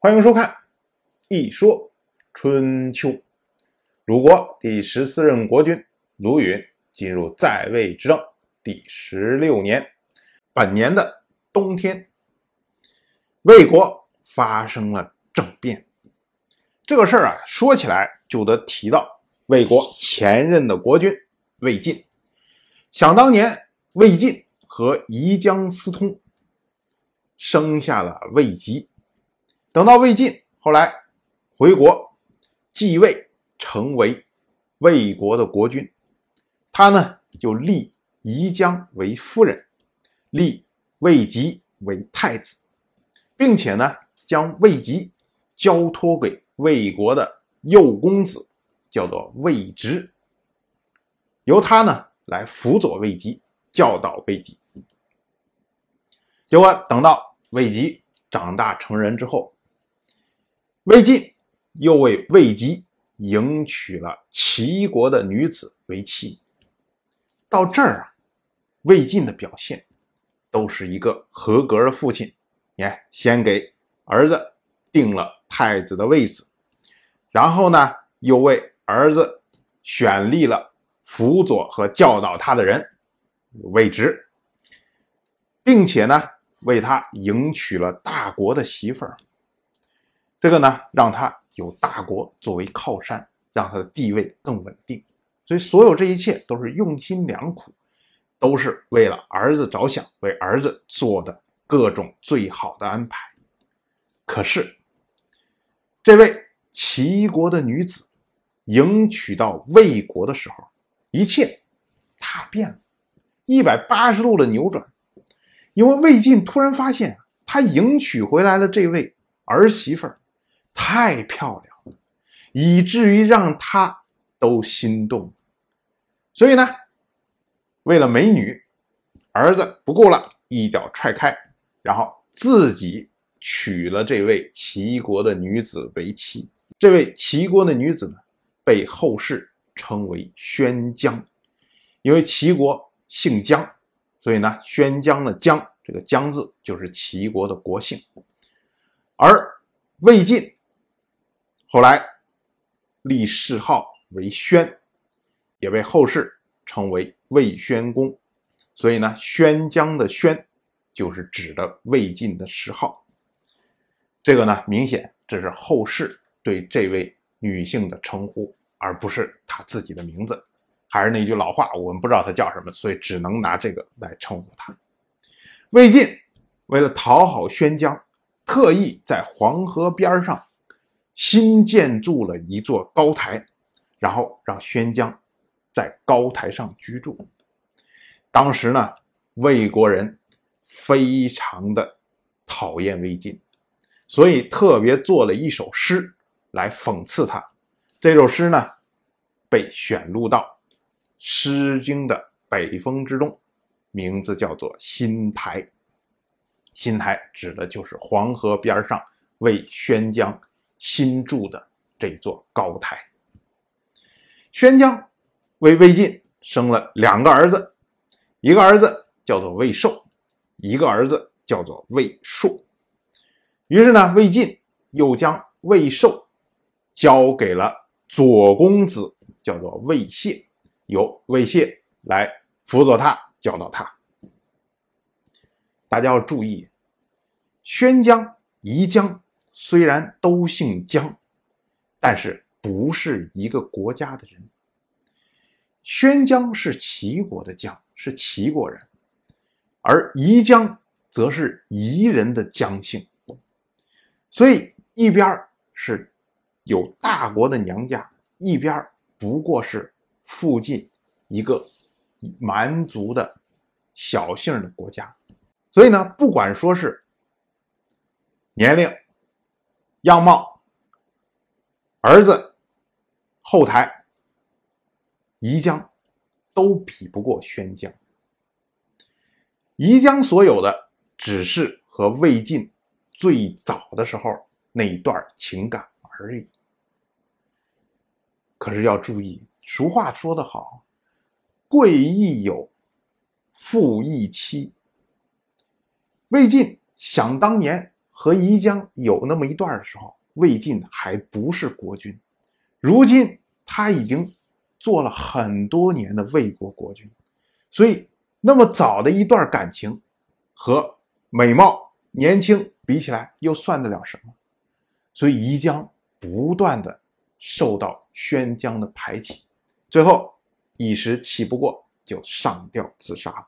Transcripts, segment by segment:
欢迎收看《一说春秋》。鲁国第十四任国君鲁允进入在位执政第十六年，本年的冬天，魏国发生了政变。这个事儿啊，说起来就得提到魏国前任的国君魏晋。想当年，魏晋和宜姜私通，生下了魏吉。等到魏晋后来回国继位，成为魏国的国君，他呢就立宜姜为夫人，立魏吉为太子，并且呢将魏吉交托给魏国的幼公子，叫做魏直，由他呢来辅佐魏吉，教导魏吉。结果等到魏吉长大成人之后，魏晋又为魏吉迎娶了齐国的女子为妻。到这儿啊，魏晋的表现都是一个合格的父亲。你看，先给儿子定了太子的位子，然后呢，又为儿子选立了辅佐和教导他的人魏直，并且呢，为他迎娶了大国的媳妇儿。这个呢，让他有大国作为靠山，让他的地位更稳定。所以，所有这一切都是用心良苦，都是为了儿子着想，为儿子做的各种最好的安排。可是，这位齐国的女子迎娶到魏国的时候，一切踏变了，一百八十度的扭转。因为魏晋突然发现，他迎娶回来的这位儿媳妇儿。太漂亮了，以至于让他都心动。所以呢，为了美女，儿子不顾了，一脚踹开，然后自己娶了这位齐国的女子为妻。这位齐国的女子呢，被后世称为宣姜，因为齐国姓姜，所以呢，宣姜的姜这个姜字就是齐国的国姓。而魏晋。后来立谥号为宣，也被后世称为魏宣公。所以呢，宣姜的宣就是指的魏晋的谥号。这个呢，明显这是后世对这位女性的称呼，而不是她自己的名字。还是那句老话，我们不知道她叫什么，所以只能拿这个来称呼她。魏晋为了讨好宣姜，特意在黄河边上。新建筑了一座高台，然后让宣姜在高台上居住。当时呢，魏国人非常的讨厌魏晋，所以特别做了一首诗来讽刺他。这首诗呢，被选录到《诗经》的北风之中，名字叫做《新台》。新台指的就是黄河边上为宣姜。新筑的这座高台，宣姜为魏晋生了两个儿子，一个儿子叫做魏寿，一个儿子叫做魏硕。于是呢，魏晋又将魏寿交给了左公子，叫做魏谢，由魏谢来辅佐他，教导他。大家要注意，宣姜、宜姜。虽然都姓姜，但是不是一个国家的人。宣姜是齐国的姜，是齐国人，而宜姜则是宜人的姜姓。所以一边是有大国的娘家，一边不过是附近一个蛮族的小姓的国家。所以呢，不管说是年龄。样貌，儿子后台宜江都比不过宣姜。宜江所有的只是和魏晋最早的时候那一段情感而已。可是要注意，俗话说得好，“贵亦有，富亦妻”。魏晋想当年。和宜江有那么一段的时候，魏晋还不是国君，如今他已经做了很多年的魏国国君，所以那么早的一段感情和美貌年轻比起来，又算得了什么？所以宜江不断的受到宣江的排挤，最后一时气不过，就上吊自杀了。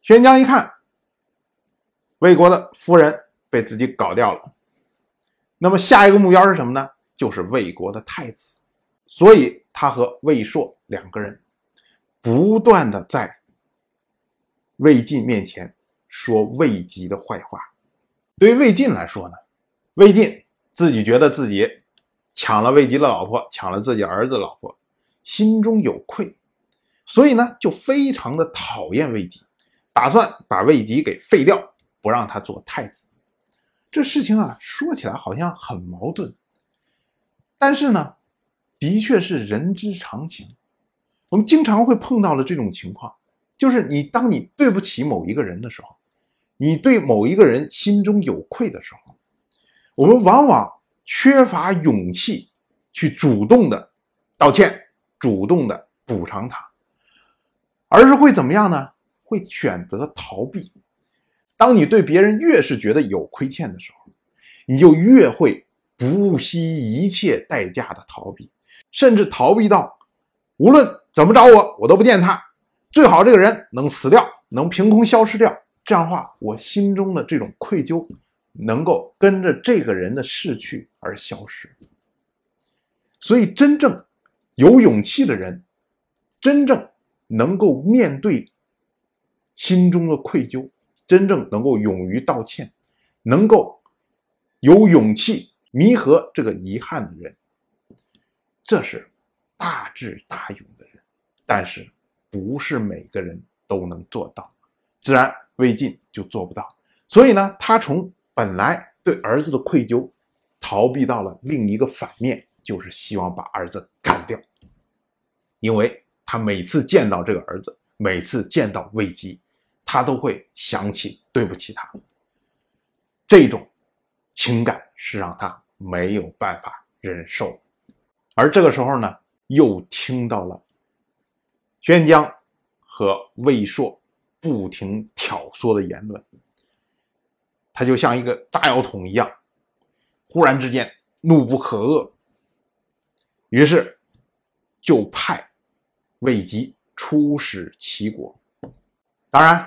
宣江一看，魏国的夫人被自己搞掉了，那么下一个目标是什么呢？就是魏国的太子，所以他和魏硕两个人不断的在魏晋面前说魏吉的坏话。对于魏晋来说呢，魏晋自己觉得自己抢了魏吉的老婆，抢了自己儿子的老婆，心中有愧，所以呢就非常的讨厌魏吉，打算把魏吉给废掉，不让他做太子。这事情啊说起来好像很矛盾，但是呢，的确是人之常情。我们经常会碰到了这种情况，就是你当你对不起某一个人的时候。你对某一个人心中有愧的时候，我们往往缺乏勇气去主动的道歉、主动的补偿他，而是会怎么样呢？会选择逃避。当你对别人越是觉得有亏欠的时候，你就越会不惜一切代价的逃避，甚至逃避到无论怎么找我，我都不见他，最好这个人能死掉，能凭空消失掉。这样的话，我心中的这种愧疚能够跟着这个人的逝去而消失。所以，真正有勇气的人，真正能够面对心中的愧疚，真正能够勇于道歉，能够有勇气弥合这个遗憾的人，这是大智大勇的人。但是，不是每个人都能做到，自然。魏晋就做不到，所以呢，他从本来对儿子的愧疚，逃避到了另一个反面，就是希望把儿子干掉。因为他每次见到这个儿子，每次见到魏姬，他都会想起对不起他。这种情感是让他没有办法忍受。而这个时候呢，又听到了宣江和魏硕。不停挑唆的言论，他就像一个炸药桶一样，忽然之间怒不可遏，于是就派魏吉出使齐国。当然，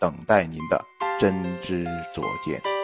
等待您的真知灼见。